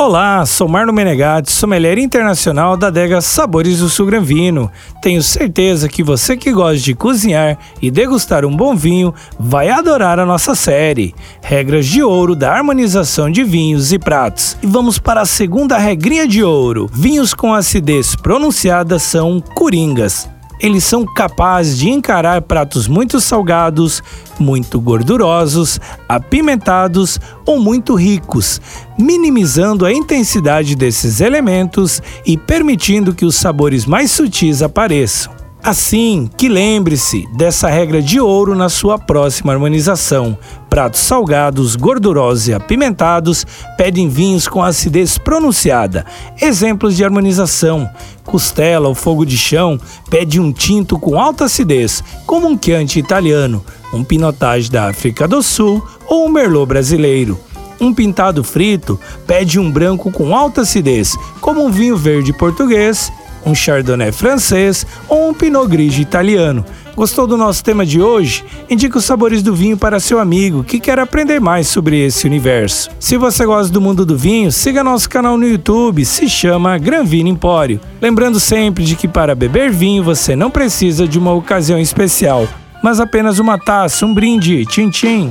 Olá, sou Marno Menegatti, sommelier internacional da adega Sabores do Sul Gran Vino. Tenho certeza que você que gosta de cozinhar e degustar um bom vinho vai adorar a nossa série. Regras de ouro da harmonização de vinhos e pratos. E vamos para a segunda regrinha de ouro. Vinhos com acidez pronunciada são coringas eles são capazes de encarar pratos muito salgados, muito gordurosos, apimentados ou muito ricos, minimizando a intensidade desses elementos e permitindo que os sabores mais sutis apareçam. Assim que lembre-se dessa regra de ouro na sua próxima harmonização. Pratos salgados, gordurosos e apimentados pedem vinhos com acidez pronunciada. Exemplos de harmonização: costela ou fogo de chão pede um tinto com alta acidez, como um Chianti italiano, um Pinotage da África do Sul ou um Merlot brasileiro. Um pintado frito pede um branco com alta acidez, como um vinho verde português um Chardonnay francês ou um Pinot Grigio italiano. Gostou do nosso tema de hoje? Indique os sabores do vinho para seu amigo que quer aprender mais sobre esse universo. Se você gosta do mundo do vinho, siga nosso canal no YouTube, se chama Gran Vino Empório. Lembrando sempre de que para beber vinho você não precisa de uma ocasião especial, mas apenas uma taça, um brinde, tchim tchim.